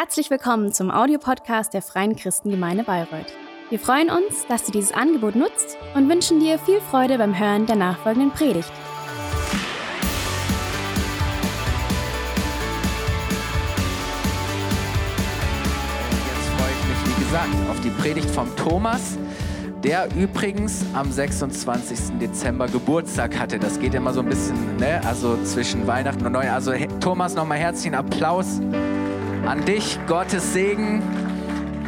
Herzlich willkommen zum Audiopodcast der Freien Christengemeinde Bayreuth. Wir freuen uns, dass du dieses Angebot nutzt und wünschen dir viel Freude beim Hören der nachfolgenden Predigt. Jetzt freue ich mich, wie gesagt, auf die Predigt vom Thomas, der übrigens am 26. Dezember Geburtstag hatte. Das geht immer so ein bisschen, ne? also zwischen Weihnachten und Neujahr. Also Thomas, nochmal herzlichen Applaus an dich, Gottes Segen.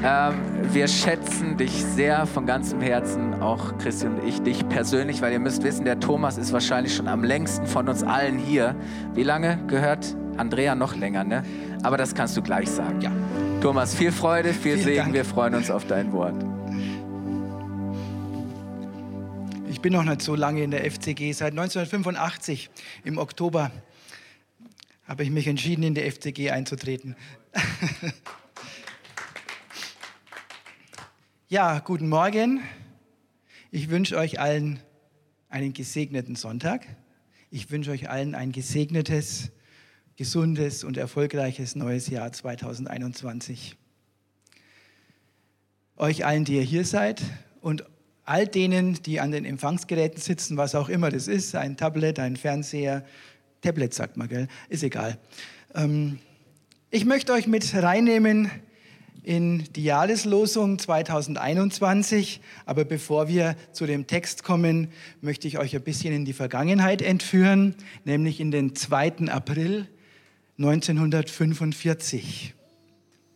Ähm, wir schätzen dich sehr von ganzem Herzen, auch Christian und ich, dich persönlich, weil ihr müsst wissen, der Thomas ist wahrscheinlich schon am längsten von uns allen hier. Wie lange gehört Andrea noch länger, ne? Aber das kannst du gleich sagen. Ja. Thomas, viel Freude, viel Vielen Segen. Dank. Wir freuen uns auf dein Wort. Ich bin noch nicht so lange in der FCG. Seit 1985 im Oktober habe ich mich entschieden, in die FCG einzutreten. ja, guten Morgen. Ich wünsche euch allen einen gesegneten Sonntag. Ich wünsche euch allen ein gesegnetes, gesundes und erfolgreiches neues Jahr 2021. Euch allen, die ihr hier seid und all denen, die an den Empfangsgeräten sitzen, was auch immer das ist, ein Tablet, ein Fernseher, Tablet sagt man, gell? Ist egal. Ähm, ich möchte euch mit reinnehmen in die Jahreslosung 2021. Aber bevor wir zu dem Text kommen, möchte ich euch ein bisschen in die Vergangenheit entführen, nämlich in den 2. April 1945.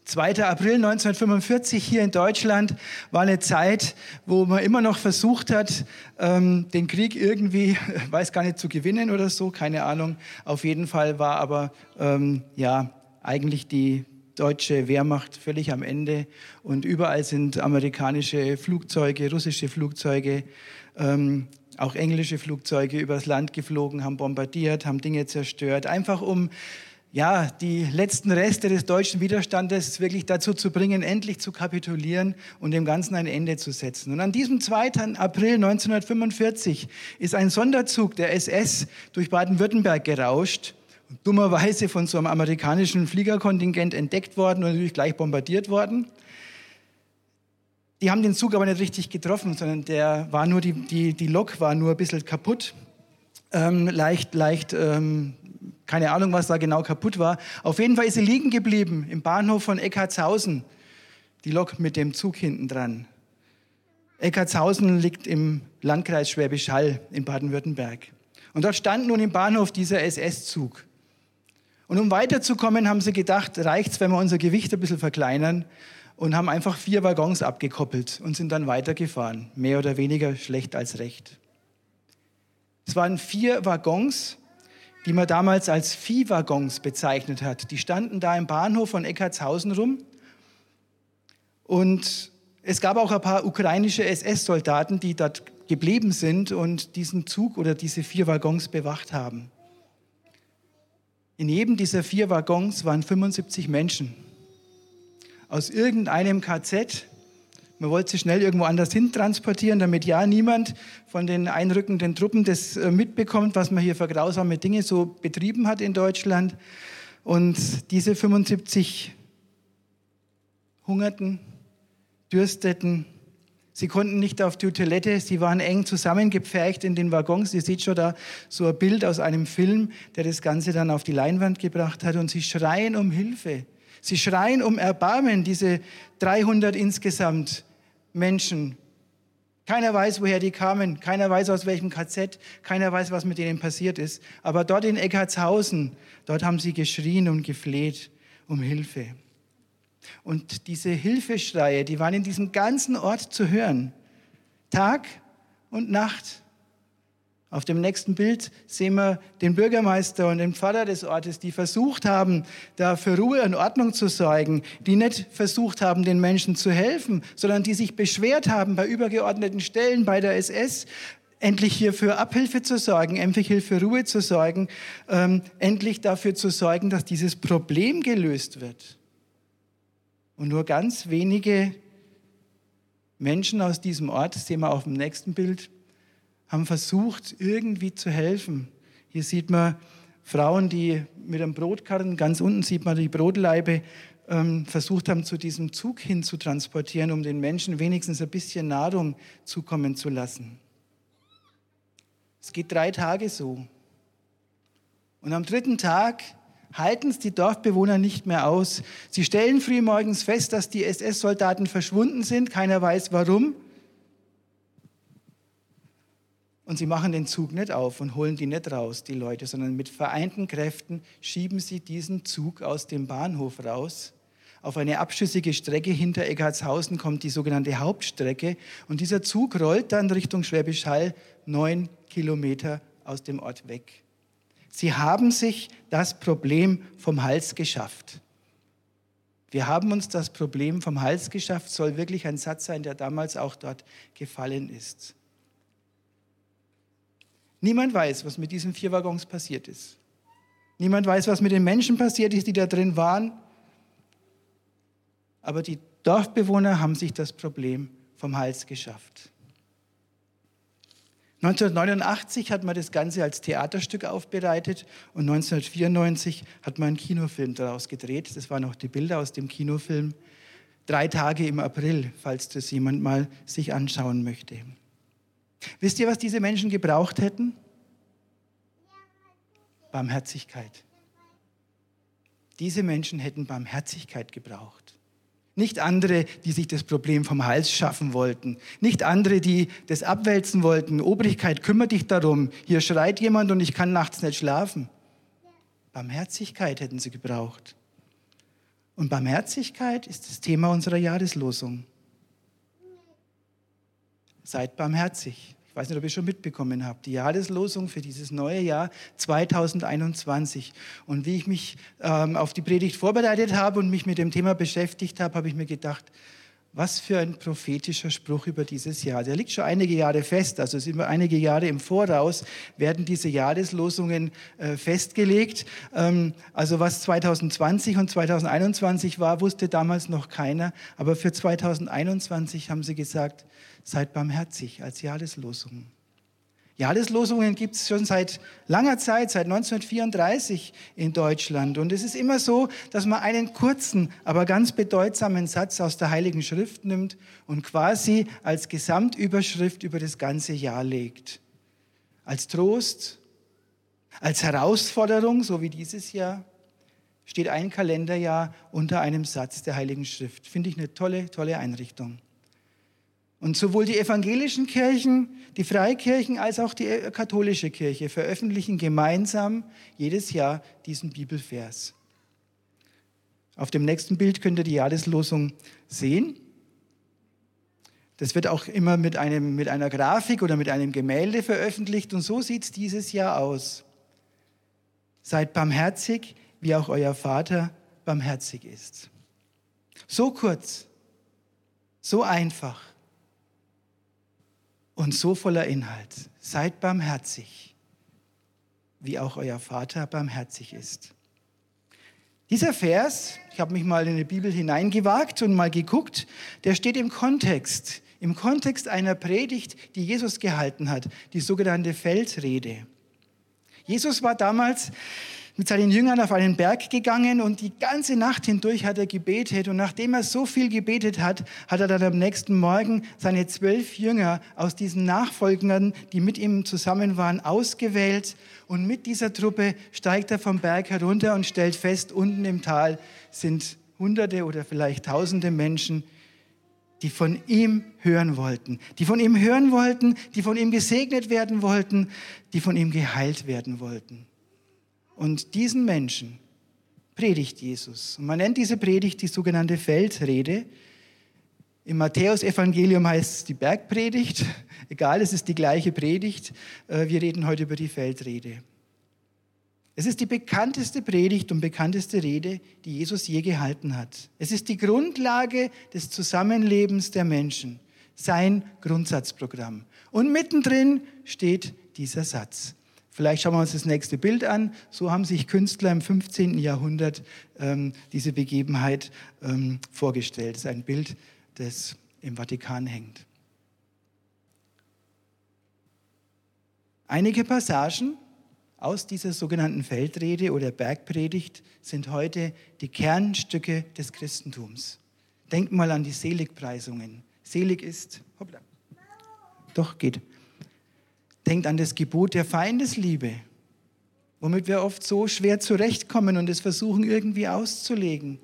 2. April 1945 hier in Deutschland war eine Zeit, wo man immer noch versucht hat, ähm, den Krieg irgendwie, weiß gar nicht, zu gewinnen oder so, keine Ahnung. Auf jeden Fall war aber ähm, ja eigentlich die deutsche Wehrmacht völlig am Ende und überall sind amerikanische Flugzeuge, russische Flugzeuge, ähm, auch englische Flugzeuge übers Land geflogen, haben bombardiert, haben Dinge zerstört, einfach um ja, die letzten Reste des deutschen Widerstandes wirklich dazu zu bringen, endlich zu kapitulieren und dem Ganzen ein Ende zu setzen. Und an diesem 2. April 1945 ist ein Sonderzug der SS durch Baden-Württemberg gerauscht dummerweise von so einem amerikanischen Fliegerkontingent entdeckt worden und natürlich gleich bombardiert worden. Die haben den Zug aber nicht richtig getroffen, sondern der war nur die, die, die Lok war nur ein bisschen kaputt, ähm, leicht, leicht ähm, keine Ahnung, was da genau kaputt war. Auf jeden Fall ist sie liegen geblieben im Bahnhof von Eckartshausen. Die Lok mit dem Zug hinten dran. Eckartshausen liegt im Landkreis Schwäbisch Hall in Baden-Württemberg. Und dort stand nun im Bahnhof dieser SS-Zug. Und um weiterzukommen, haben sie gedacht, reicht's, wenn wir unser Gewicht ein bisschen verkleinern und haben einfach vier Waggons abgekoppelt und sind dann weitergefahren. Mehr oder weniger schlecht als recht. Es waren vier Waggons, die man damals als Viehwaggons bezeichnet hat. Die standen da im Bahnhof von Eckartshausen rum. Und es gab auch ein paar ukrainische SS-Soldaten, die dort geblieben sind und diesen Zug oder diese vier Waggons bewacht haben. In jedem dieser vier Waggons waren 75 Menschen. Aus irgendeinem KZ man wollte sie schnell irgendwo anders hin transportieren, damit ja niemand von den einrückenden Truppen das äh, mitbekommt, was man hier für grausame Dinge so betrieben hat in Deutschland. Und diese 75 hungerten, dürsteten, sie konnten nicht auf die Toilette, sie waren eng zusammengepfercht in den Waggons. Ihr seht schon da so ein Bild aus einem Film, der das Ganze dann auf die Leinwand gebracht hat. Und sie schreien um Hilfe. Sie schreien um Erbarmen, diese 300 insgesamt Menschen. Keiner weiß, woher die kamen, keiner weiß, aus welchem KZ, keiner weiß, was mit denen passiert ist. Aber dort in Eckartshausen, dort haben sie geschrien und gefleht um Hilfe. Und diese Hilfeschreie, die waren in diesem ganzen Ort zu hören. Tag und Nacht. Auf dem nächsten Bild sehen wir den Bürgermeister und den Pfarrer des Ortes, die versucht haben, da für Ruhe und Ordnung zu sorgen, die nicht versucht haben, den Menschen zu helfen, sondern die sich beschwert haben bei übergeordneten Stellen, bei der SS, endlich hier für Abhilfe zu sorgen, endlich hier für Ruhe zu sorgen, ähm, endlich dafür zu sorgen, dass dieses Problem gelöst wird. Und nur ganz wenige Menschen aus diesem Ort, sehen wir auf dem nächsten Bild, haben versucht, irgendwie zu helfen. Hier sieht man Frauen, die mit einem Brotkarren, ganz unten sieht man die Brotleibe, ähm, versucht haben, zu diesem Zug hin zu transportieren, um den Menschen wenigstens ein bisschen Nahrung zukommen zu lassen. Es geht drei Tage so. Und am dritten Tag halten es die Dorfbewohner nicht mehr aus. Sie stellen frühmorgens fest, dass die SS-Soldaten verschwunden sind. Keiner weiß warum. Und sie machen den Zug nicht auf und holen die nicht raus, die Leute, sondern mit vereinten Kräften schieben sie diesen Zug aus dem Bahnhof raus. Auf eine abschüssige Strecke hinter Eggertshausen kommt die sogenannte Hauptstrecke und dieser Zug rollt dann Richtung Schwäbisch Hall neun Kilometer aus dem Ort weg. Sie haben sich das Problem vom Hals geschafft. Wir haben uns das Problem vom Hals geschafft, soll wirklich ein Satz sein, der damals auch dort gefallen ist. Niemand weiß, was mit diesen vier Waggons passiert ist. Niemand weiß, was mit den Menschen passiert ist, die da drin waren. Aber die Dorfbewohner haben sich das Problem vom Hals geschafft. 1989 hat man das Ganze als Theaterstück aufbereitet und 1994 hat man einen Kinofilm daraus gedreht. Das waren auch die Bilder aus dem Kinofilm. Drei Tage im April, falls das jemand mal sich anschauen möchte. Wisst ihr, was diese Menschen gebraucht hätten? Barmherzigkeit. Diese Menschen hätten Barmherzigkeit gebraucht. Nicht andere, die sich das Problem vom Hals schaffen wollten. Nicht andere, die das abwälzen wollten. Obrigkeit, kümmere dich darum. Hier schreit jemand und ich kann nachts nicht schlafen. Barmherzigkeit hätten sie gebraucht. Und Barmherzigkeit ist das Thema unserer Jahreslosung. Seid barmherzig. Ich weiß nicht, ob ihr schon mitbekommen habt, die Jahreslosung für dieses neue Jahr 2021. Und wie ich mich ähm, auf die Predigt vorbereitet habe und mich mit dem Thema beschäftigt habe, habe ich mir gedacht, was für ein prophetischer Spruch über dieses Jahr. Der liegt schon einige Jahre fest, also sind wir einige Jahre im Voraus, werden diese Jahreslosungen äh, festgelegt. Ähm, also was 2020 und 2021 war, wusste damals noch keiner. Aber für 2021 haben sie gesagt, seid barmherzig als Jahreslosung. Jahreslosungen gibt es schon seit langer Zeit, seit 1934 in Deutschland. Und es ist immer so, dass man einen kurzen, aber ganz bedeutsamen Satz aus der Heiligen Schrift nimmt und quasi als Gesamtüberschrift über das ganze Jahr legt. Als Trost, als Herausforderung, so wie dieses Jahr, steht ein Kalenderjahr unter einem Satz der Heiligen Schrift. Finde ich eine tolle, tolle Einrichtung. Und sowohl die evangelischen Kirchen, die Freikirchen als auch die katholische Kirche veröffentlichen gemeinsam jedes Jahr diesen Bibelvers. Auf dem nächsten Bild könnt ihr die Jahreslosung sehen. Das wird auch immer mit, einem, mit einer Grafik oder mit einem Gemälde veröffentlicht und so sieht es dieses Jahr aus. Seid barmherzig, wie auch euer Vater barmherzig ist. So kurz, so einfach und so voller Inhalt. Seid barmherzig, wie auch euer Vater barmherzig ist. Dieser Vers, ich habe mich mal in die Bibel hineingewagt und mal geguckt, der steht im Kontext, im Kontext einer Predigt, die Jesus gehalten hat, die sogenannte Feldrede. Jesus war damals mit seinen Jüngern auf einen Berg gegangen und die ganze Nacht hindurch hat er gebetet. Und nachdem er so viel gebetet hat, hat er dann am nächsten Morgen seine zwölf Jünger aus diesen Nachfolgern, die mit ihm zusammen waren, ausgewählt. Und mit dieser Truppe steigt er vom Berg herunter und stellt fest, unten im Tal sind Hunderte oder vielleicht Tausende Menschen, die von ihm hören wollten, die von ihm hören wollten, die von ihm gesegnet werden wollten, die von ihm geheilt werden wollten. Und diesen Menschen predigt Jesus. Und man nennt diese Predigt die sogenannte Feldrede. Im Matthäusevangelium heißt es die Bergpredigt. Egal, es ist die gleiche Predigt. Äh, wir reden heute über die Feldrede. Es ist die bekannteste Predigt und bekannteste Rede, die Jesus je gehalten hat. Es ist die Grundlage des Zusammenlebens der Menschen, sein Grundsatzprogramm. Und mittendrin steht dieser Satz. Vielleicht schauen wir uns das nächste Bild an. So haben sich Künstler im 15. Jahrhundert ähm, diese Begebenheit ähm, vorgestellt. Das ist ein Bild, das im Vatikan hängt. Einige Passagen aus dieser sogenannten Feldrede oder Bergpredigt sind heute die Kernstücke des Christentums. Denkt mal an die Seligpreisungen. Selig ist, hoppla, doch geht. Denkt an das Gebot der Feindesliebe, womit wir oft so schwer zurechtkommen und es versuchen irgendwie auszulegen.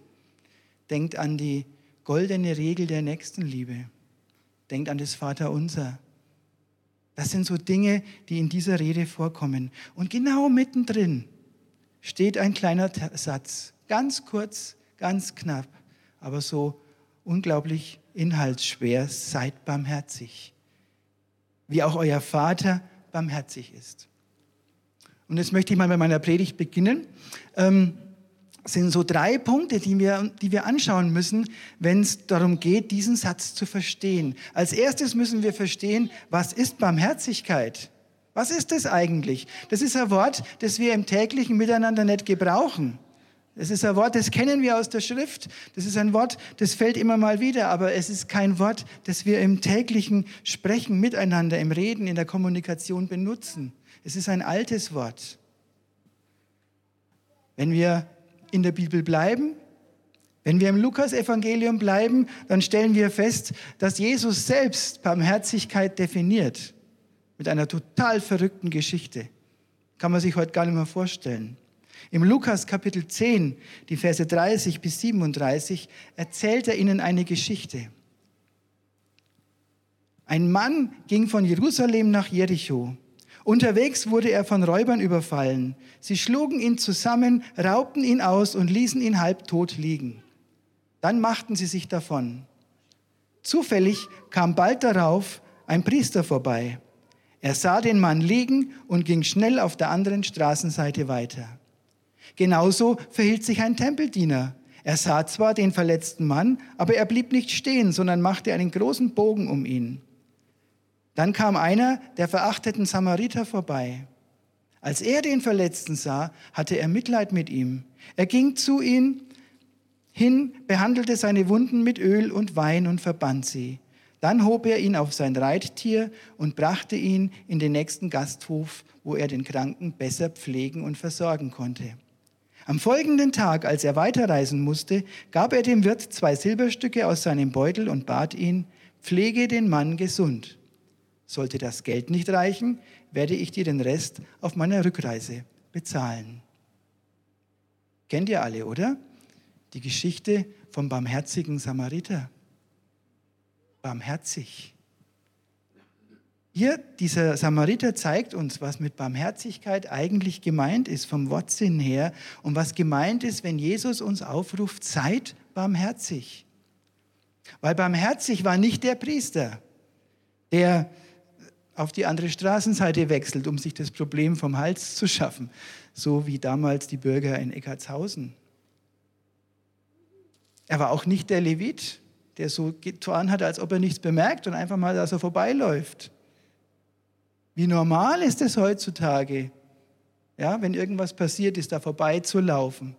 Denkt an die goldene Regel der Nächstenliebe. Denkt an das Vaterunser. Das sind so Dinge, die in dieser Rede vorkommen. Und genau mittendrin steht ein kleiner Satz, ganz kurz, ganz knapp, aber so unglaublich inhaltsschwer. Seid barmherzig, wie auch euer Vater barmherzig ist. Und jetzt möchte ich mal bei meiner Predigt beginnen. Ähm, sind so drei Punkte, die wir, die wir anschauen müssen, wenn es darum geht, diesen Satz zu verstehen. Als erstes müssen wir verstehen, was ist Barmherzigkeit? Was ist das eigentlich? Das ist ein Wort, das wir im täglichen Miteinander nicht gebrauchen. Das ist ein Wort, das kennen wir aus der Schrift. Das ist ein Wort, das fällt immer mal wieder, aber es ist kein Wort, das wir im täglichen Sprechen miteinander, im Reden, in der Kommunikation benutzen. Es ist ein altes Wort. Wenn wir in der Bibel bleiben, wenn wir im Lukas-Evangelium bleiben, dann stellen wir fest, dass Jesus selbst Barmherzigkeit definiert. Mit einer total verrückten Geschichte. Kann man sich heute gar nicht mehr vorstellen. Im Lukas Kapitel 10, die Verse 30 bis 37, erzählt er ihnen eine Geschichte. Ein Mann ging von Jerusalem nach Jericho. Unterwegs wurde er von Räubern überfallen. Sie schlugen ihn zusammen, raubten ihn aus und ließen ihn halbtot liegen. Dann machten sie sich davon. Zufällig kam bald darauf ein Priester vorbei. Er sah den Mann liegen und ging schnell auf der anderen Straßenseite weiter. Genauso verhielt sich ein Tempeldiener. Er sah zwar den verletzten Mann, aber er blieb nicht stehen, sondern machte einen großen Bogen um ihn. Dann kam einer der verachteten Samariter vorbei. Als er den Verletzten sah, hatte er Mitleid mit ihm. Er ging zu ihm hin, behandelte seine Wunden mit Öl und Wein und verband sie. Dann hob er ihn auf sein Reittier und brachte ihn in den nächsten Gasthof, wo er den Kranken besser pflegen und versorgen konnte. Am folgenden Tag, als er weiterreisen musste, gab er dem Wirt zwei Silberstücke aus seinem Beutel und bat ihn, pflege den Mann gesund. Sollte das Geld nicht reichen, werde ich dir den Rest auf meiner Rückreise bezahlen. Kennt ihr alle, oder? Die Geschichte vom barmherzigen Samariter. Barmherzig. Hier, dieser Samariter zeigt uns, was mit Barmherzigkeit eigentlich gemeint ist, vom Wortsinn her, und was gemeint ist, wenn Jesus uns aufruft, seid barmherzig. Weil barmherzig war nicht der Priester, der auf die andere Straßenseite wechselt, um sich das Problem vom Hals zu schaffen, so wie damals die Bürger in Eckartshausen. Er war auch nicht der Levit, der so getan hat, als ob er nichts bemerkt und einfach mal da so vorbeiläuft. Wie normal ist es heutzutage, ja, wenn irgendwas passiert ist, da vorbeizulaufen,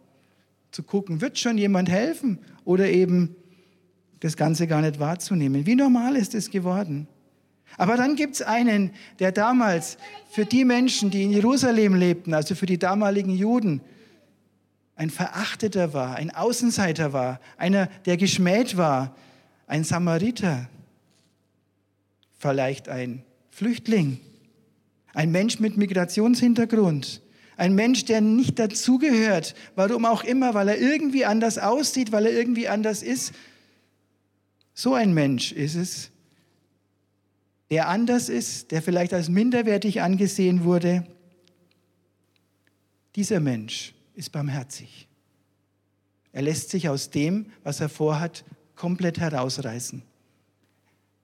zu gucken, wird schon jemand helfen oder eben das Ganze gar nicht wahrzunehmen. Wie normal ist es geworden? Aber dann gibt es einen, der damals für die Menschen, die in Jerusalem lebten, also für die damaligen Juden, ein Verachteter war, ein Außenseiter war, einer, der geschmäht war, ein Samariter, vielleicht ein Flüchtling, ein Mensch mit Migrationshintergrund, ein Mensch, der nicht dazugehört, warum auch immer, weil er irgendwie anders aussieht, weil er irgendwie anders ist. So ein Mensch ist es, der anders ist, der vielleicht als minderwertig angesehen wurde, dieser Mensch ist barmherzig. Er lässt sich aus dem, was er vorhat, komplett herausreißen.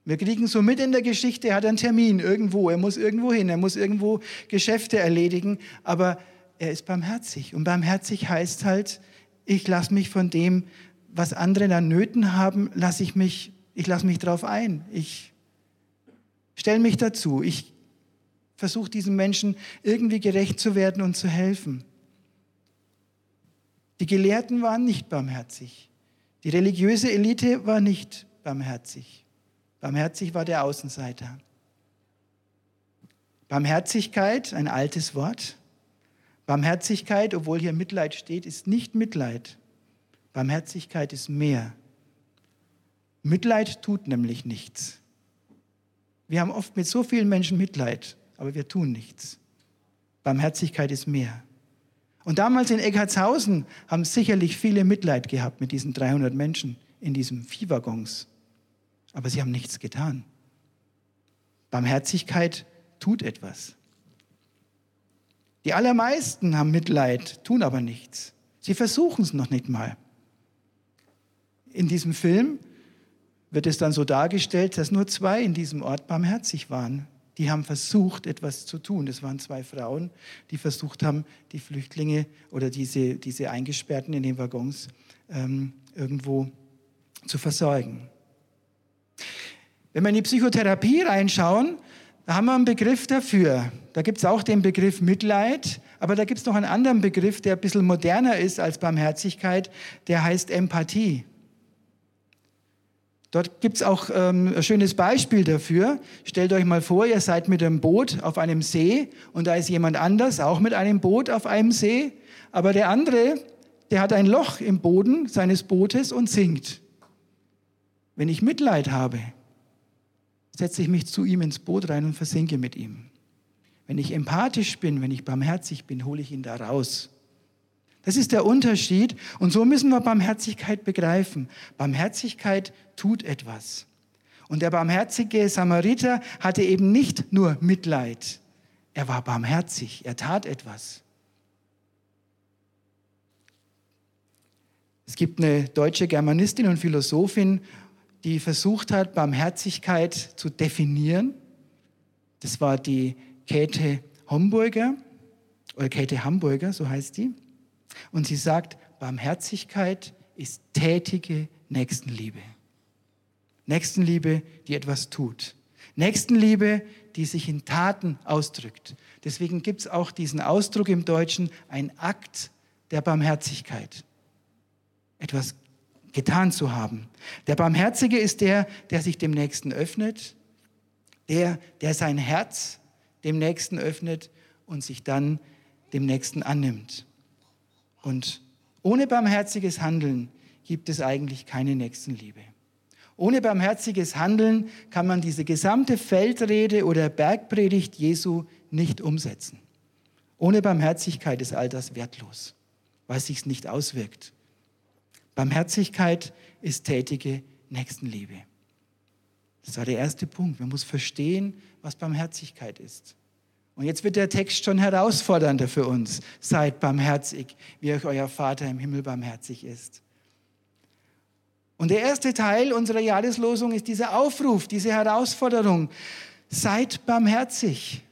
Wir kriegen so mit in der Geschichte, er hat einen Termin irgendwo, er muss irgendwo hin, er muss irgendwo Geschäfte erledigen, aber er ist barmherzig. Und barmherzig heißt halt, ich lasse mich von dem, was andere an Nöten haben, lasse ich mich, ich lasse mich drauf ein. Ich stelle mich dazu. Ich versuche diesen Menschen irgendwie gerecht zu werden und zu helfen. Die Gelehrten waren nicht barmherzig. Die religiöse Elite war nicht barmherzig. Barmherzig war der Außenseiter. Barmherzigkeit, ein altes Wort, Barmherzigkeit, obwohl hier Mitleid steht, ist nicht Mitleid. Barmherzigkeit ist mehr. Mitleid tut nämlich nichts. Wir haben oft mit so vielen Menschen Mitleid, aber wir tun nichts. Barmherzigkeit ist mehr. Und damals in Eckartshausen haben sicherlich viele Mitleid gehabt mit diesen 300 Menschen in diesen Viehwaggons. Aber sie haben nichts getan. Barmherzigkeit tut etwas. Die allermeisten haben Mitleid, tun aber nichts. Sie versuchen es noch nicht mal. In diesem Film wird es dann so dargestellt, dass nur zwei in diesem Ort barmherzig waren. Die haben versucht, etwas zu tun. Das waren zwei Frauen, die versucht haben, die Flüchtlinge oder diese, diese Eingesperrten in den Waggons ähm, irgendwo zu versorgen. Wenn wir in die Psychotherapie reinschauen, da haben wir einen Begriff dafür. Da gibt es auch den Begriff Mitleid, aber da gibt es noch einen anderen Begriff, der ein bisschen moderner ist als Barmherzigkeit, der heißt Empathie. Dort gibt es auch ähm, ein schönes Beispiel dafür. Stellt euch mal vor, ihr seid mit einem Boot auf einem See und da ist jemand anders, auch mit einem Boot auf einem See, aber der andere, der hat ein Loch im Boden seines Bootes und sinkt. Wenn ich Mitleid habe, setze ich mich zu ihm ins Boot rein und versinke mit ihm. Wenn ich empathisch bin, wenn ich barmherzig bin, hole ich ihn da raus. Das ist der Unterschied. Und so müssen wir Barmherzigkeit begreifen. Barmherzigkeit tut etwas. Und der barmherzige Samariter hatte eben nicht nur Mitleid. Er war barmherzig. Er tat etwas. Es gibt eine deutsche Germanistin und Philosophin, die versucht hat, Barmherzigkeit zu definieren. Das war die Käthe Homburger, oder Käthe Hamburger, so heißt die. Und sie sagt, Barmherzigkeit ist tätige Nächstenliebe. Nächstenliebe, die etwas tut. Nächstenliebe, die sich in Taten ausdrückt. Deswegen gibt es auch diesen Ausdruck im Deutschen, ein Akt der Barmherzigkeit. Etwas getan zu haben. Der Barmherzige ist der, der sich dem Nächsten öffnet, der, der sein Herz dem Nächsten öffnet und sich dann dem Nächsten annimmt. Und ohne barmherziges Handeln gibt es eigentlich keine Nächstenliebe. Ohne barmherziges Handeln kann man diese gesamte Feldrede oder Bergpredigt Jesu nicht umsetzen. Ohne Barmherzigkeit ist all das wertlos, weil sich nicht auswirkt. Barmherzigkeit ist tätige Nächstenliebe. Das war der erste Punkt. Man muss verstehen, was Barmherzigkeit ist. Und jetzt wird der Text schon herausfordernder für uns. Seid barmherzig, wie euch euer Vater im Himmel barmherzig ist. Und der erste Teil unserer Jahreslosung ist dieser Aufruf, diese Herausforderung. Seid barmherzig.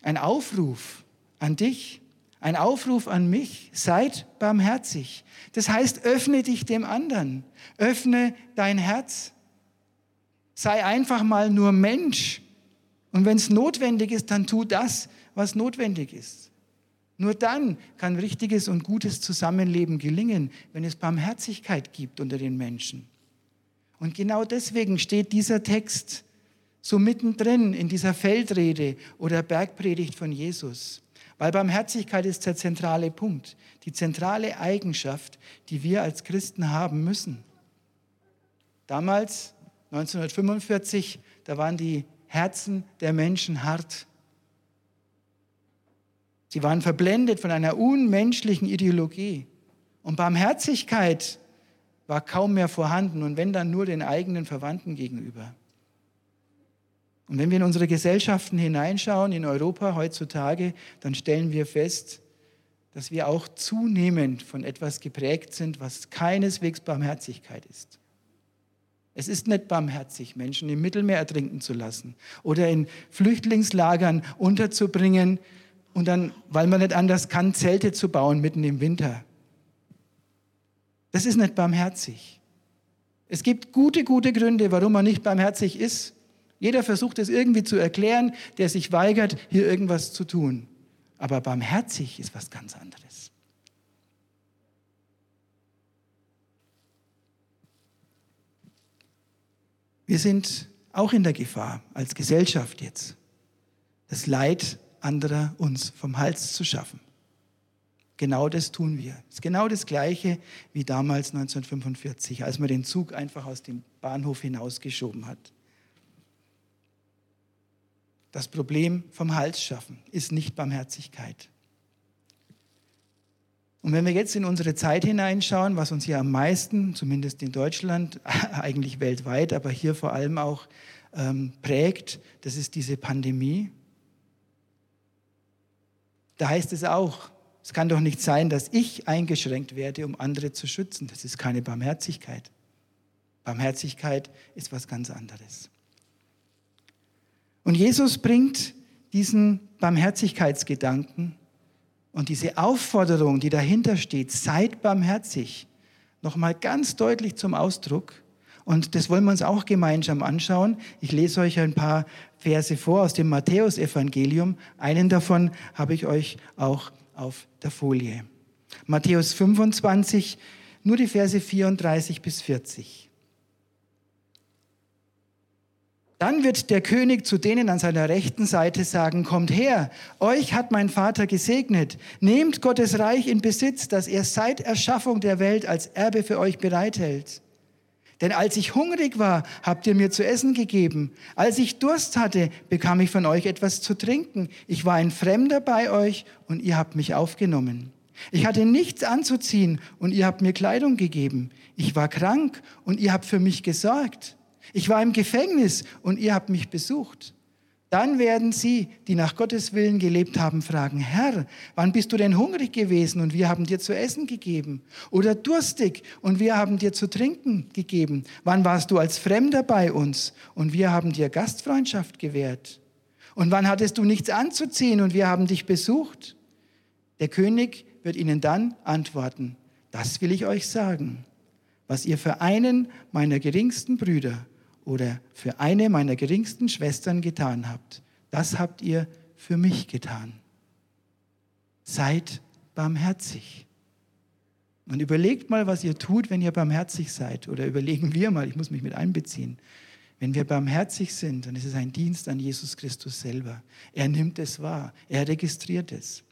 Ein Aufruf an dich, ein Aufruf an mich. Seid barmherzig. Das heißt, öffne dich dem anderen. Öffne dein Herz. Sei einfach mal nur Mensch. Und wenn es notwendig ist, dann tu das, was notwendig ist. Nur dann kann richtiges und gutes Zusammenleben gelingen, wenn es Barmherzigkeit gibt unter den Menschen. Und genau deswegen steht dieser Text so mittendrin in dieser Feldrede oder Bergpredigt von Jesus. Weil Barmherzigkeit ist der zentrale Punkt, die zentrale Eigenschaft, die wir als Christen haben müssen. Damals 1945, da waren die Herzen der Menschen hart. Sie waren verblendet von einer unmenschlichen Ideologie. Und Barmherzigkeit war kaum mehr vorhanden und wenn dann nur den eigenen Verwandten gegenüber. Und wenn wir in unsere Gesellschaften hineinschauen, in Europa heutzutage, dann stellen wir fest, dass wir auch zunehmend von etwas geprägt sind, was keineswegs Barmherzigkeit ist. Es ist nicht barmherzig, Menschen im Mittelmeer ertrinken zu lassen oder in Flüchtlingslagern unterzubringen und dann, weil man nicht anders kann, Zelte zu bauen mitten im Winter. Das ist nicht barmherzig. Es gibt gute, gute Gründe, warum man nicht barmherzig ist. Jeder versucht es irgendwie zu erklären, der sich weigert, hier irgendwas zu tun. Aber barmherzig ist was ganz anderes. Wir sind auch in der Gefahr als Gesellschaft jetzt. Das Leid anderer uns vom Hals zu schaffen. Genau das tun wir. Es ist genau das Gleiche wie damals 1945, als man den Zug einfach aus dem Bahnhof hinausgeschoben hat. Das Problem vom Hals schaffen ist nicht Barmherzigkeit. Und wenn wir jetzt in unsere Zeit hineinschauen, was uns hier am meisten, zumindest in Deutschland, eigentlich weltweit, aber hier vor allem auch ähm, prägt, das ist diese Pandemie. Da heißt es auch, es kann doch nicht sein, dass ich eingeschränkt werde, um andere zu schützen. Das ist keine Barmherzigkeit. Barmherzigkeit ist was ganz anderes. Und Jesus bringt diesen Barmherzigkeitsgedanken und diese Aufforderung, die dahinter steht, seid barmherzig, nochmal ganz deutlich zum Ausdruck. Und das wollen wir uns auch gemeinsam anschauen. Ich lese euch ein paar Verse vor aus dem Matthäusevangelium. Einen davon habe ich euch auch auf der Folie. Matthäus 25, nur die Verse 34 bis 40. Dann wird der König zu denen an seiner rechten Seite sagen, kommt her, euch hat mein Vater gesegnet, nehmt Gottes Reich in Besitz, das er seit Erschaffung der Welt als Erbe für euch bereithält. Denn als ich hungrig war, habt ihr mir zu essen gegeben. Als ich Durst hatte, bekam ich von euch etwas zu trinken. Ich war ein Fremder bei euch und ihr habt mich aufgenommen. Ich hatte nichts anzuziehen und ihr habt mir Kleidung gegeben. Ich war krank und ihr habt für mich gesorgt. Ich war im Gefängnis und ihr habt mich besucht. Dann werden sie, die nach Gottes Willen gelebt haben, fragen, Herr, wann bist du denn hungrig gewesen und wir haben dir zu essen gegeben? Oder durstig und wir haben dir zu trinken gegeben? Wann warst du als Fremder bei uns und wir haben dir Gastfreundschaft gewährt? Und wann hattest du nichts anzuziehen und wir haben dich besucht? Der König wird ihnen dann antworten, das will ich euch sagen, was ihr für einen meiner geringsten Brüder oder für eine meiner geringsten Schwestern getan habt, das habt ihr für mich getan. Seid barmherzig. Und überlegt mal, was ihr tut, wenn ihr barmherzig seid. Oder überlegen wir mal, ich muss mich mit einbeziehen. Wenn wir barmherzig sind, dann ist es ein Dienst an Jesus Christus selber. Er nimmt es wahr, er registriert es.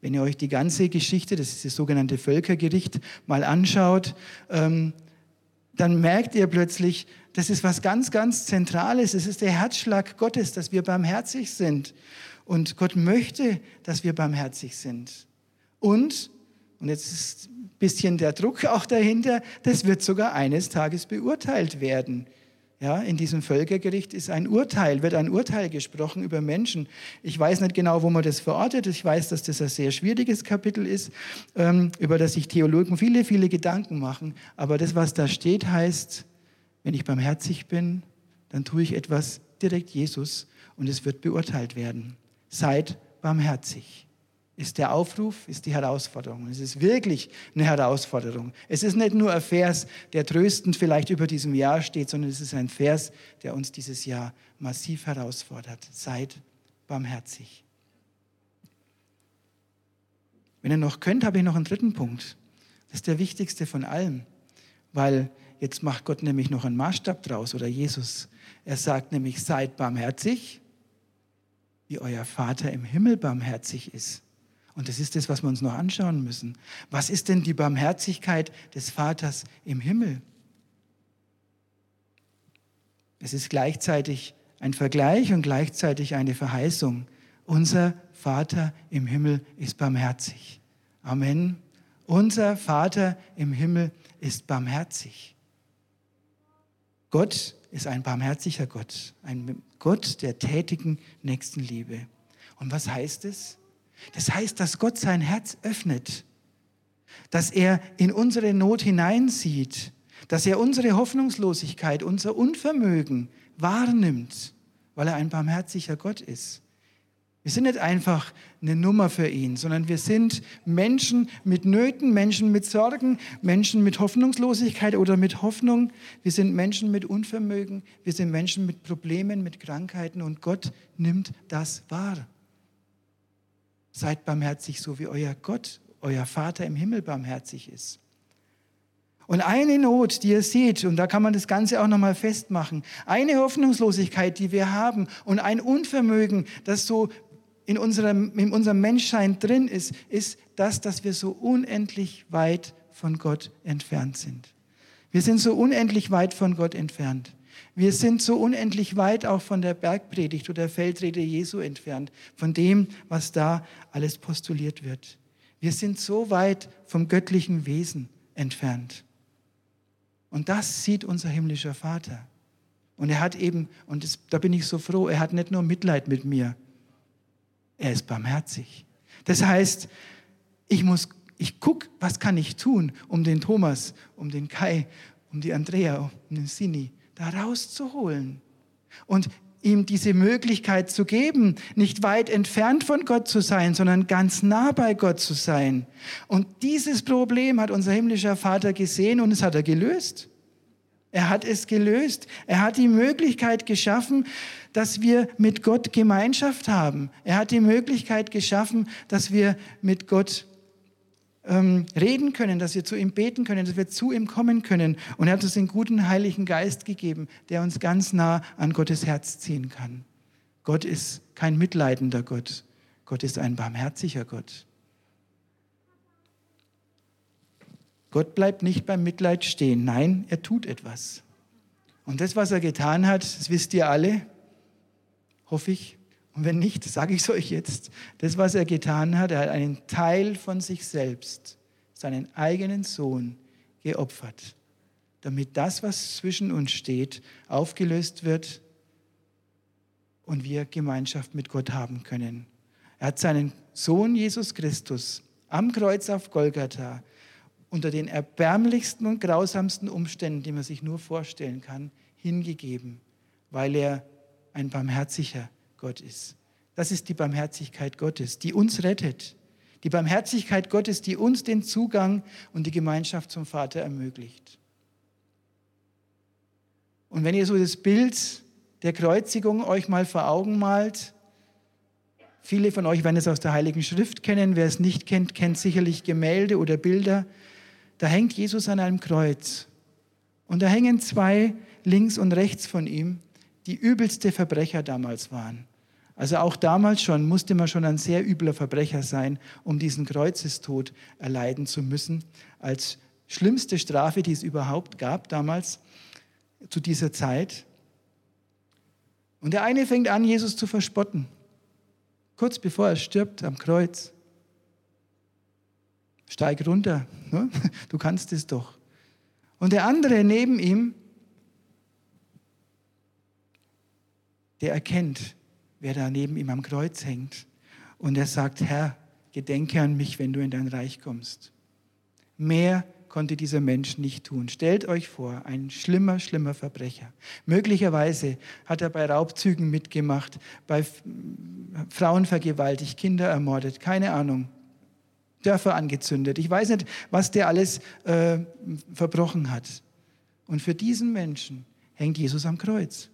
Wenn ihr euch die ganze Geschichte, das ist das sogenannte Völkergericht, mal anschaut, ähm, dann merkt ihr plötzlich, das ist was ganz, ganz Zentrales. Es ist der Herzschlag Gottes, dass wir barmherzig sind. Und Gott möchte, dass wir barmherzig sind. Und, und jetzt ist ein bisschen der Druck auch dahinter, das wird sogar eines Tages beurteilt werden. Ja, in diesem Völkergericht ist ein Urteil, wird ein Urteil gesprochen über Menschen. Ich weiß nicht genau, wo man das verortet. Ich weiß, dass das ein sehr schwieriges Kapitel ist, ähm, über das sich Theologen viele, viele Gedanken machen. Aber das, was da steht, heißt, wenn ich barmherzig bin, dann tue ich etwas direkt Jesus und es wird beurteilt werden. Seid barmherzig. Ist der Aufruf, ist die Herausforderung. Es ist wirklich eine Herausforderung. Es ist nicht nur ein Vers, der tröstend vielleicht über diesem Jahr steht, sondern es ist ein Vers, der uns dieses Jahr massiv herausfordert. Seid barmherzig. Wenn ihr noch könnt, habe ich noch einen dritten Punkt. Das ist der wichtigste von allem, weil Jetzt macht Gott nämlich noch einen Maßstab draus oder Jesus. Er sagt nämlich, seid barmherzig, wie euer Vater im Himmel barmherzig ist. Und das ist das, was wir uns noch anschauen müssen. Was ist denn die Barmherzigkeit des Vaters im Himmel? Es ist gleichzeitig ein Vergleich und gleichzeitig eine Verheißung. Unser Vater im Himmel ist barmherzig. Amen. Unser Vater im Himmel ist barmherzig. Gott ist ein barmherziger Gott, ein Gott der tätigen Nächstenliebe. Und was heißt es? Das heißt, dass Gott sein Herz öffnet, dass er in unsere Not hineinsieht, dass er unsere Hoffnungslosigkeit, unser Unvermögen wahrnimmt, weil er ein barmherziger Gott ist. Wir sind nicht einfach eine Nummer für ihn, sondern wir sind Menschen mit Nöten, Menschen mit Sorgen, Menschen mit Hoffnungslosigkeit oder mit Hoffnung. Wir sind Menschen mit Unvermögen, wir sind Menschen mit Problemen, mit Krankheiten und Gott nimmt das wahr. Seid barmherzig, so wie euer Gott, euer Vater im Himmel barmherzig ist. Und eine Not, die ihr seht, und da kann man das Ganze auch nochmal festmachen, eine Hoffnungslosigkeit, die wir haben und ein Unvermögen, das so in unserem, in unserem Menschsein drin ist, ist das, dass wir so unendlich weit von Gott entfernt sind. Wir sind so unendlich weit von Gott entfernt. Wir sind so unendlich weit auch von der Bergpredigt oder der Feldrede Jesu entfernt, von dem, was da alles postuliert wird. Wir sind so weit vom göttlichen Wesen entfernt. Und das sieht unser himmlischer Vater. Und er hat eben, und das, da bin ich so froh, er hat nicht nur Mitleid mit mir, er ist barmherzig. Das heißt, ich muss, ich gucke, was kann ich tun, um den Thomas, um den Kai, um die Andrea, um den Sini da rauszuholen. Und ihm diese Möglichkeit zu geben, nicht weit entfernt von Gott zu sein, sondern ganz nah bei Gott zu sein. Und dieses Problem hat unser himmlischer Vater gesehen und es hat er gelöst. Er hat es gelöst. Er hat die Möglichkeit geschaffen, dass wir mit Gott Gemeinschaft haben. Er hat die Möglichkeit geschaffen, dass wir mit Gott ähm, reden können, dass wir zu ihm beten können, dass wir zu ihm kommen können. Und er hat uns den guten Heiligen Geist gegeben, der uns ganz nah an Gottes Herz ziehen kann. Gott ist kein mitleidender Gott. Gott ist ein barmherziger Gott. Gott bleibt nicht beim Mitleid stehen. Nein, er tut etwas. Und das, was er getan hat, das wisst ihr alle, hoffe ich, und wenn nicht, sage ich es euch jetzt. Das, was er getan hat, er hat einen Teil von sich selbst, seinen eigenen Sohn, geopfert, damit das, was zwischen uns steht, aufgelöst wird und wir Gemeinschaft mit Gott haben können. Er hat seinen Sohn Jesus Christus am Kreuz auf Golgatha unter den erbärmlichsten und grausamsten Umständen, die man sich nur vorstellen kann, hingegeben, weil er ein barmherziger Gott ist. Das ist die Barmherzigkeit Gottes, die uns rettet. Die Barmherzigkeit Gottes, die uns den Zugang und die Gemeinschaft zum Vater ermöglicht. Und wenn ihr so das Bild der Kreuzigung euch mal vor Augen malt, viele von euch werden es aus der Heiligen Schrift kennen, wer es nicht kennt, kennt sicherlich Gemälde oder Bilder, da hängt Jesus an einem Kreuz. Und da hängen zwei links und rechts von ihm, die übelste Verbrecher damals waren. Also auch damals schon musste man schon ein sehr übler Verbrecher sein, um diesen Kreuzestod erleiden zu müssen, als schlimmste Strafe, die es überhaupt gab damals zu dieser Zeit. Und der eine fängt an, Jesus zu verspotten, kurz bevor er stirbt am Kreuz. Steig runter, ne? du kannst es doch. Und der andere neben ihm, der erkennt, wer da neben ihm am Kreuz hängt. Und er sagt, Herr, gedenke an mich, wenn du in dein Reich kommst. Mehr konnte dieser Mensch nicht tun. Stellt euch vor, ein schlimmer, schlimmer Verbrecher. Möglicherweise hat er bei Raubzügen mitgemacht, bei Frauen vergewaltigt, Kinder ermordet, keine Ahnung. Dörfer angezündet. Ich weiß nicht, was der alles äh, verbrochen hat. Und für diesen Menschen hängt Jesus am Kreuz.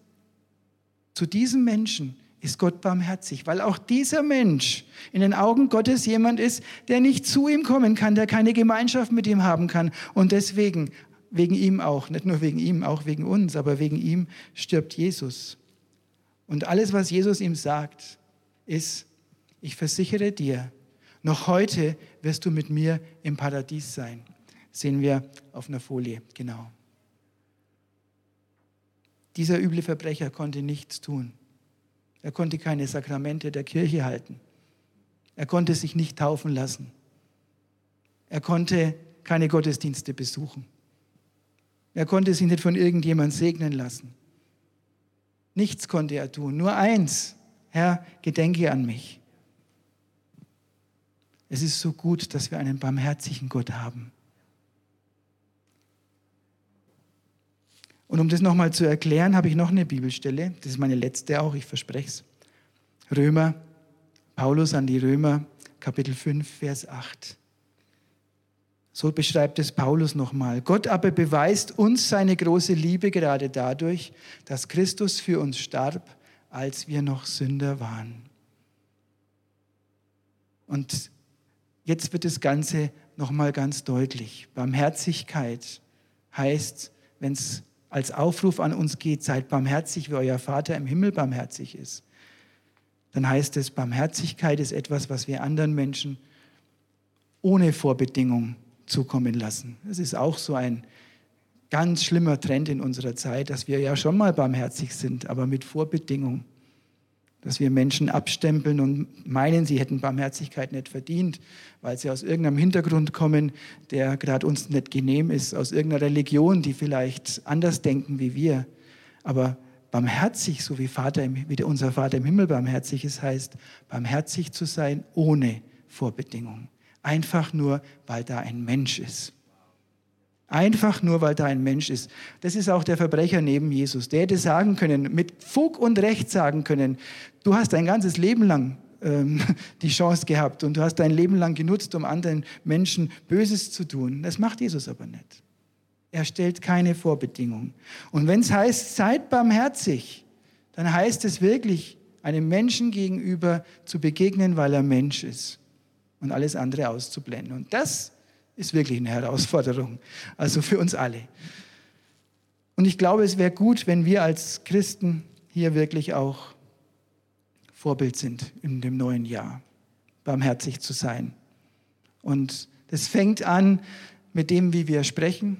Zu diesem Menschen ist Gott barmherzig, weil auch dieser Mensch in den Augen Gottes jemand ist, der nicht zu ihm kommen kann, der keine Gemeinschaft mit ihm haben kann. Und deswegen, wegen ihm auch, nicht nur wegen ihm, auch wegen uns, aber wegen ihm stirbt Jesus. Und alles, was Jesus ihm sagt, ist, ich versichere dir, noch heute wirst du mit mir im Paradies sein. Sehen wir auf einer Folie, genau. Dieser üble Verbrecher konnte nichts tun. Er konnte keine Sakramente der Kirche halten. Er konnte sich nicht taufen lassen. Er konnte keine Gottesdienste besuchen. Er konnte sich nicht von irgendjemand segnen lassen. Nichts konnte er tun. Nur eins. Herr, gedenke an mich. Es ist so gut, dass wir einen barmherzigen Gott haben. Und um das nochmal zu erklären, habe ich noch eine Bibelstelle. Das ist meine letzte auch, ich verspreche es. Römer, Paulus an die Römer, Kapitel 5, Vers 8. So beschreibt es Paulus nochmal. Gott aber beweist uns seine große Liebe gerade dadurch, dass Christus für uns starb, als wir noch Sünder waren. Und jetzt wird das Ganze nochmal ganz deutlich. Barmherzigkeit heißt, wenn es als Aufruf an uns geht, seid barmherzig, wie euer Vater im Himmel barmherzig ist. dann heißt es, Barmherzigkeit ist etwas, was wir anderen Menschen ohne Vorbedingung zukommen lassen. Das ist auch so ein ganz schlimmer Trend in unserer Zeit, dass wir ja schon mal barmherzig sind, aber mit Vorbedingung. Dass wir Menschen abstempeln und meinen, sie hätten Barmherzigkeit nicht verdient, weil sie aus irgendeinem Hintergrund kommen, der gerade uns nicht genehm ist, aus irgendeiner Religion, die vielleicht anders denken wie wir. Aber barmherzig, so wie, Vater im, wie unser Vater im Himmel barmherzig ist, heißt, barmherzig zu sein ohne Vorbedingung. Einfach nur, weil da ein Mensch ist. Einfach nur, weil da ein Mensch ist. Das ist auch der Verbrecher neben Jesus. Der hätte sagen können, mit Fug und Recht sagen können, du hast dein ganzes Leben lang ähm, die Chance gehabt und du hast dein Leben lang genutzt, um anderen Menschen Böses zu tun. Das macht Jesus aber nicht. Er stellt keine Vorbedingungen. Und wenn es heißt, seid barmherzig, dann heißt es wirklich, einem Menschen gegenüber zu begegnen, weil er Mensch ist und alles andere auszublenden. Und das ist wirklich eine Herausforderung, also für uns alle. Und ich glaube, es wäre gut, wenn wir als Christen hier wirklich auch Vorbild sind in dem neuen Jahr, barmherzig zu sein. Und das fängt an mit dem, wie wir sprechen,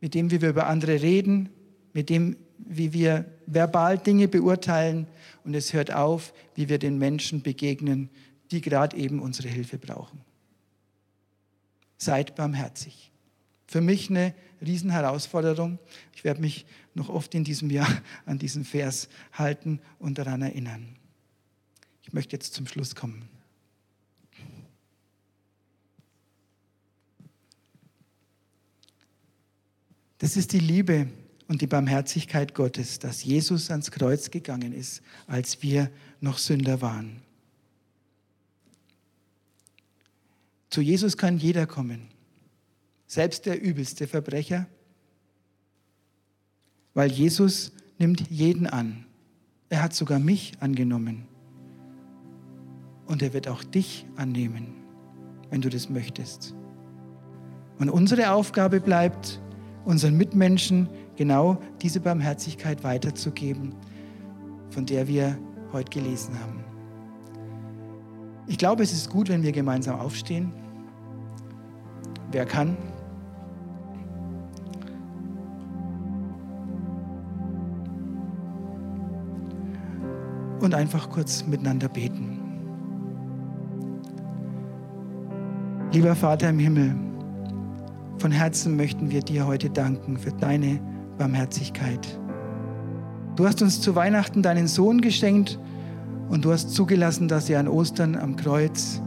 mit dem, wie wir über andere reden, mit dem, wie wir verbal Dinge beurteilen. Und es hört auf, wie wir den Menschen begegnen, die gerade eben unsere Hilfe brauchen seid barmherzig. Für mich eine Riesenherausforderung. Ich werde mich noch oft in diesem Jahr an diesen Vers halten und daran erinnern. Ich möchte jetzt zum Schluss kommen. Das ist die Liebe und die Barmherzigkeit Gottes, dass Jesus ans Kreuz gegangen ist, als wir noch Sünder waren. Zu Jesus kann jeder kommen, selbst der übelste Verbrecher, weil Jesus nimmt jeden an. Er hat sogar mich angenommen. Und er wird auch dich annehmen, wenn du das möchtest. Und unsere Aufgabe bleibt, unseren Mitmenschen genau diese Barmherzigkeit weiterzugeben, von der wir heute gelesen haben. Ich glaube, es ist gut, wenn wir gemeinsam aufstehen. Wer kann? Und einfach kurz miteinander beten. Lieber Vater im Himmel, von Herzen möchten wir dir heute danken für deine Barmherzigkeit. Du hast uns zu Weihnachten deinen Sohn geschenkt und du hast zugelassen, dass er an Ostern am Kreuz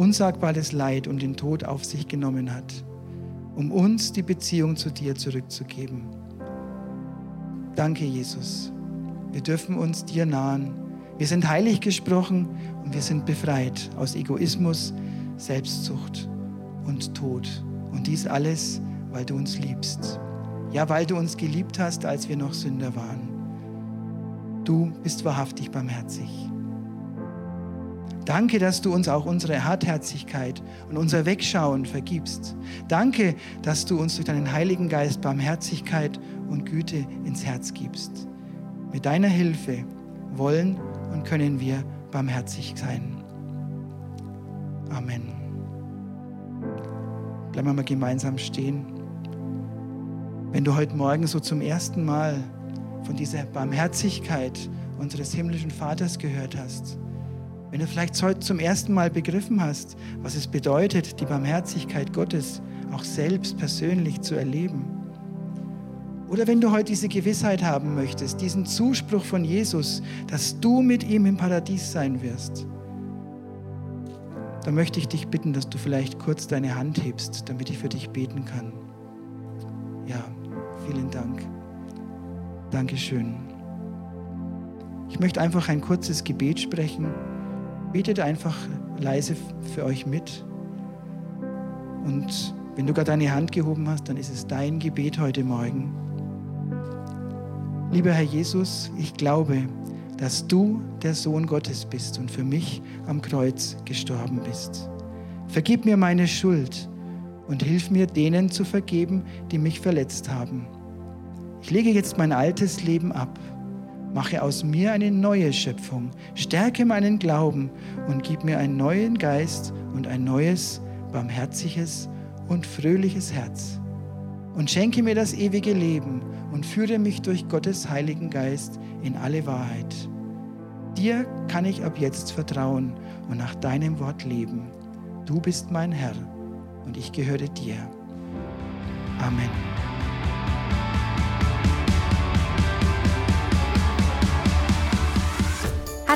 unsagbares Leid und den Tod auf sich genommen hat, um uns die Beziehung zu dir zurückzugeben. Danke, Jesus. Wir dürfen uns dir nahen. Wir sind heilig gesprochen und wir sind befreit aus Egoismus, Selbstsucht und Tod. Und dies alles, weil du uns liebst. Ja, weil du uns geliebt hast, als wir noch Sünder waren. Du bist wahrhaftig barmherzig. Danke, dass du uns auch unsere Hartherzigkeit und unser Wegschauen vergibst. Danke, dass du uns durch deinen Heiligen Geist Barmherzigkeit und Güte ins Herz gibst. Mit deiner Hilfe wollen und können wir barmherzig sein. Amen. Bleiben wir mal gemeinsam stehen. Wenn du heute Morgen so zum ersten Mal von dieser Barmherzigkeit unseres himmlischen Vaters gehört hast, wenn du vielleicht heute zum ersten Mal begriffen hast, was es bedeutet, die Barmherzigkeit Gottes auch selbst persönlich zu erleben. Oder wenn du heute diese Gewissheit haben möchtest, diesen Zuspruch von Jesus, dass du mit ihm im Paradies sein wirst, dann möchte ich dich bitten, dass du vielleicht kurz deine Hand hebst, damit ich für dich beten kann. Ja, vielen Dank. Dankeschön. Ich möchte einfach ein kurzes Gebet sprechen. Betet einfach leise für euch mit. Und wenn du gerade deine Hand gehoben hast, dann ist es dein Gebet heute Morgen. Lieber Herr Jesus, ich glaube, dass du der Sohn Gottes bist und für mich am Kreuz gestorben bist. Vergib mir meine Schuld und hilf mir, denen zu vergeben, die mich verletzt haben. Ich lege jetzt mein altes Leben ab Mache aus mir eine neue Schöpfung, stärke meinen Glauben und gib mir einen neuen Geist und ein neues, barmherziges und fröhliches Herz. Und schenke mir das ewige Leben und führe mich durch Gottes Heiligen Geist in alle Wahrheit. Dir kann ich ab jetzt vertrauen und nach deinem Wort leben. Du bist mein Herr und ich gehöre dir. Amen.